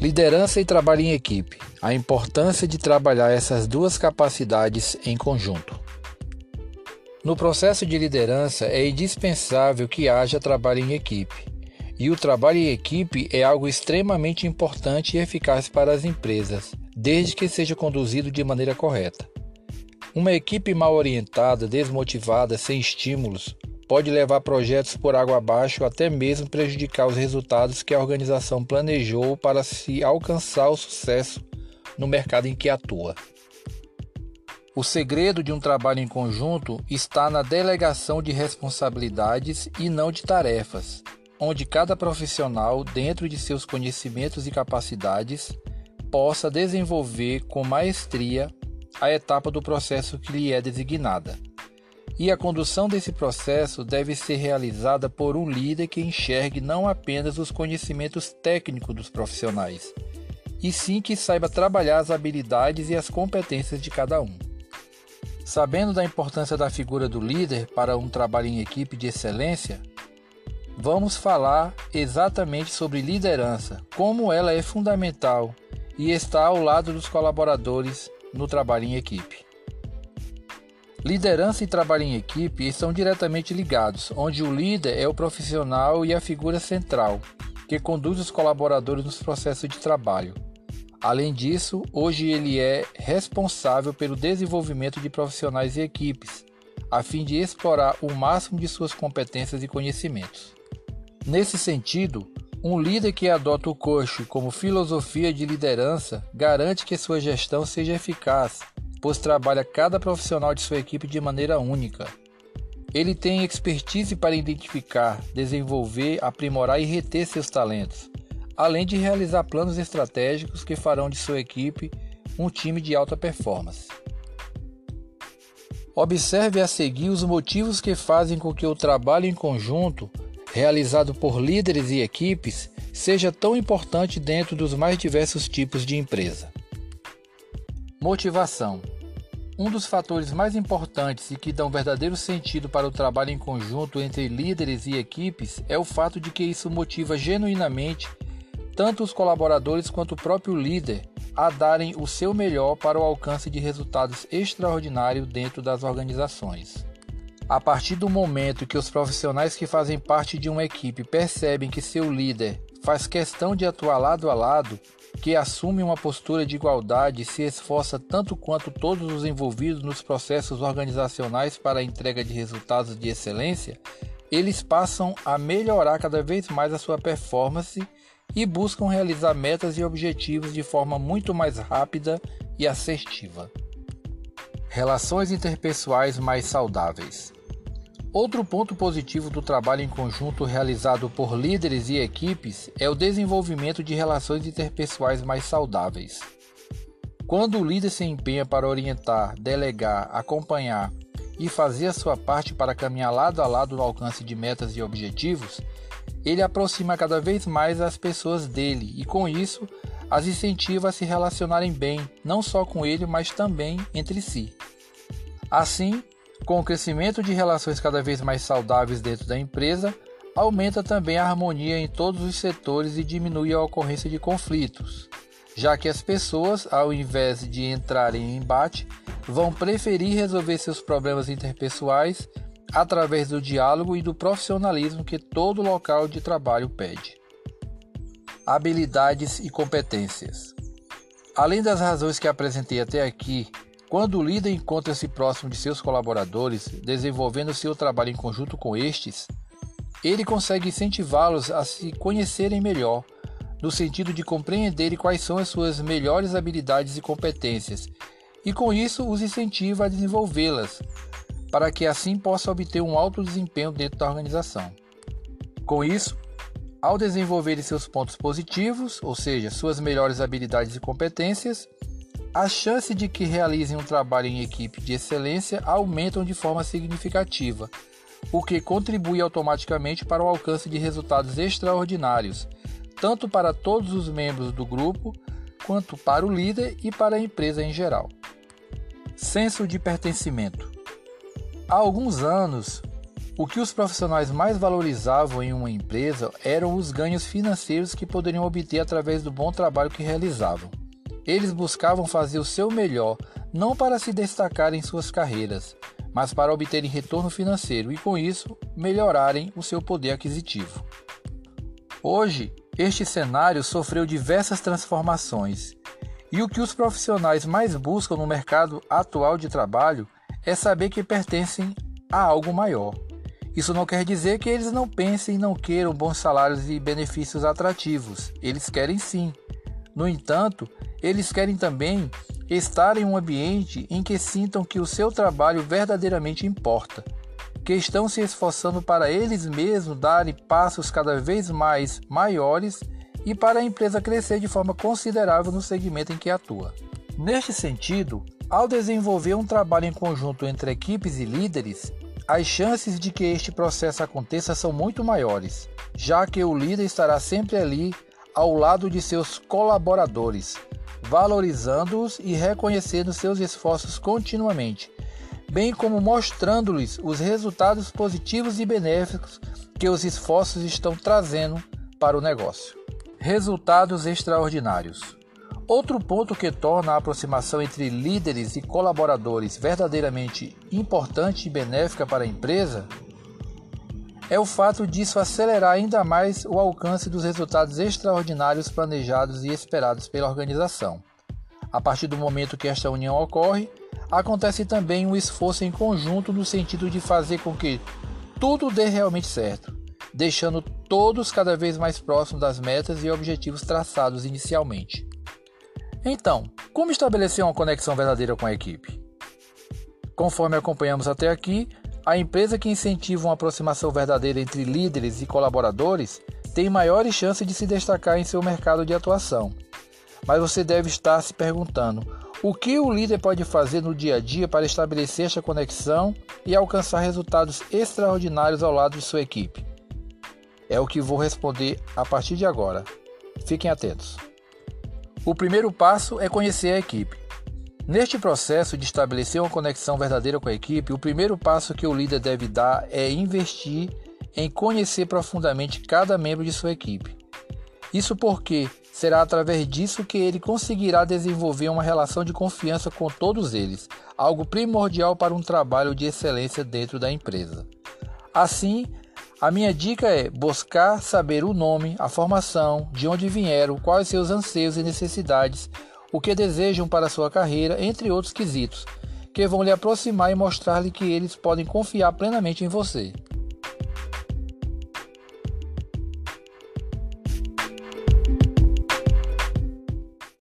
Liderança e trabalho em equipe. A importância de trabalhar essas duas capacidades em conjunto. No processo de liderança é indispensável que haja trabalho em equipe. E o trabalho em equipe é algo extremamente importante e eficaz para as empresas, desde que seja conduzido de maneira correta. Uma equipe mal orientada, desmotivada, sem estímulos, pode levar projetos por água abaixo, até mesmo prejudicar os resultados que a organização planejou para se alcançar o sucesso no mercado em que atua. O segredo de um trabalho em conjunto está na delegação de responsabilidades e não de tarefas, onde cada profissional, dentro de seus conhecimentos e capacidades, possa desenvolver com maestria a etapa do processo que lhe é designada e a condução desse processo deve ser realizada por um líder que enxergue não apenas os conhecimentos técnicos dos profissionais, e sim que saiba trabalhar as habilidades e as competências de cada um. Sabendo da importância da figura do líder para um trabalho em equipe de excelência, vamos falar exatamente sobre liderança, como ela é fundamental e está ao lado dos colaboradores no trabalho em equipe. Liderança e trabalho em equipe estão diretamente ligados, onde o líder é o profissional e a figura central, que conduz os colaboradores nos processos de trabalho. Além disso, hoje ele é responsável pelo desenvolvimento de profissionais e equipes, a fim de explorar o máximo de suas competências e conhecimentos. Nesse sentido, um líder que adota o coach como filosofia de liderança garante que sua gestão seja eficaz pois trabalha cada profissional de sua equipe de maneira única. Ele tem expertise para identificar, desenvolver, aprimorar e reter seus talentos, além de realizar planos estratégicos que farão de sua equipe um time de alta performance. Observe a seguir os motivos que fazem com que o trabalho em conjunto, realizado por líderes e equipes, seja tão importante dentro dos mais diversos tipos de empresa. Motivação. Um dos fatores mais importantes e que dão verdadeiro sentido para o trabalho em conjunto entre líderes e equipes é o fato de que isso motiva genuinamente tanto os colaboradores quanto o próprio líder a darem o seu melhor para o alcance de resultados extraordinários dentro das organizações. A partir do momento que os profissionais que fazem parte de uma equipe percebem que seu líder faz questão de atuar lado a lado, que assume uma postura de igualdade e se esforça tanto quanto todos os envolvidos nos processos organizacionais para a entrega de resultados de excelência, eles passam a melhorar cada vez mais a sua performance e buscam realizar metas e objetivos de forma muito mais rápida e assertiva. Relações interpessoais mais saudáveis. Outro ponto positivo do trabalho em conjunto realizado por líderes e equipes é o desenvolvimento de relações interpessoais mais saudáveis. Quando o líder se empenha para orientar, delegar, acompanhar e fazer a sua parte para caminhar lado a lado no alcance de metas e objetivos, ele aproxima cada vez mais as pessoas dele e, com isso, as incentiva a se relacionarem bem, não só com ele, mas também entre si. Assim, com o crescimento de relações cada vez mais saudáveis dentro da empresa, aumenta também a harmonia em todos os setores e diminui a ocorrência de conflitos, já que as pessoas, ao invés de entrarem em embate, vão preferir resolver seus problemas interpessoais através do diálogo e do profissionalismo que todo local de trabalho pede. Habilidades e competências. Além das razões que apresentei até aqui quando o líder encontra-se próximo de seus colaboradores, desenvolvendo seu trabalho em conjunto com estes, ele consegue incentivá-los a se conhecerem melhor, no sentido de compreenderem quais são as suas melhores habilidades e competências, e com isso os incentiva a desenvolvê-las, para que assim possa obter um alto desempenho dentro da organização. Com isso, ao desenvolverem seus pontos positivos, ou seja, suas melhores habilidades e competências, as chances de que realizem um trabalho em equipe de excelência aumentam de forma significativa, o que contribui automaticamente para o alcance de resultados extraordinários, tanto para todos os membros do grupo, quanto para o líder e para a empresa em geral. Senso de pertencimento. Há alguns anos, O que os profissionais mais valorizavam em uma empresa eram os ganhos financeiros que poderiam obter através do bom trabalho que realizavam. Eles buscavam fazer o seu melhor, não para se destacar em suas carreiras, mas para obterem retorno financeiro e, com isso, melhorarem o seu poder aquisitivo. Hoje, este cenário sofreu diversas transformações, e o que os profissionais mais buscam no mercado atual de trabalho é saber que pertencem a algo maior. Isso não quer dizer que eles não pensem e não queiram bons salários e benefícios atrativos. Eles querem sim. No entanto, eles querem também estar em um ambiente em que sintam que o seu trabalho verdadeiramente importa, que estão se esforçando para eles mesmos darem passos cada vez mais maiores e para a empresa crescer de forma considerável no segmento em que atua. Neste sentido, ao desenvolver um trabalho em conjunto entre equipes e líderes, as chances de que este processo aconteça são muito maiores, já que o líder estará sempre ali ao lado de seus colaboradores, valorizando-os e reconhecendo seus esforços continuamente, bem como mostrando-lhes os resultados positivos e benéficos que os esforços estão trazendo para o negócio. Resultados extraordinários. Outro ponto que torna a aproximação entre líderes e colaboradores verdadeiramente importante e benéfica para a empresa é o fato disso acelerar ainda mais o alcance dos resultados extraordinários planejados e esperados pela organização. A partir do momento que esta união ocorre, acontece também um esforço em conjunto no sentido de fazer com que tudo dê realmente certo, deixando todos cada vez mais próximos das metas e objetivos traçados inicialmente. Então, como estabelecer uma conexão verdadeira com a equipe? Conforme acompanhamos até aqui, a empresa que incentiva uma aproximação verdadeira entre líderes e colaboradores tem maiores chances de se destacar em seu mercado de atuação. Mas você deve estar se perguntando: o que o líder pode fazer no dia a dia para estabelecer esta conexão e alcançar resultados extraordinários ao lado de sua equipe? É o que vou responder a partir de agora. Fiquem atentos. O primeiro passo é conhecer a equipe. Neste processo de estabelecer uma conexão verdadeira com a equipe, o primeiro passo que o líder deve dar é investir em conhecer profundamente cada membro de sua equipe. Isso porque será através disso que ele conseguirá desenvolver uma relação de confiança com todos eles, algo primordial para um trabalho de excelência dentro da empresa. Assim, a minha dica é buscar saber o nome, a formação, de onde vieram, quais seus anseios e necessidades o que desejam para sua carreira, entre outros quesitos, que vão lhe aproximar e mostrar-lhe que eles podem confiar plenamente em você.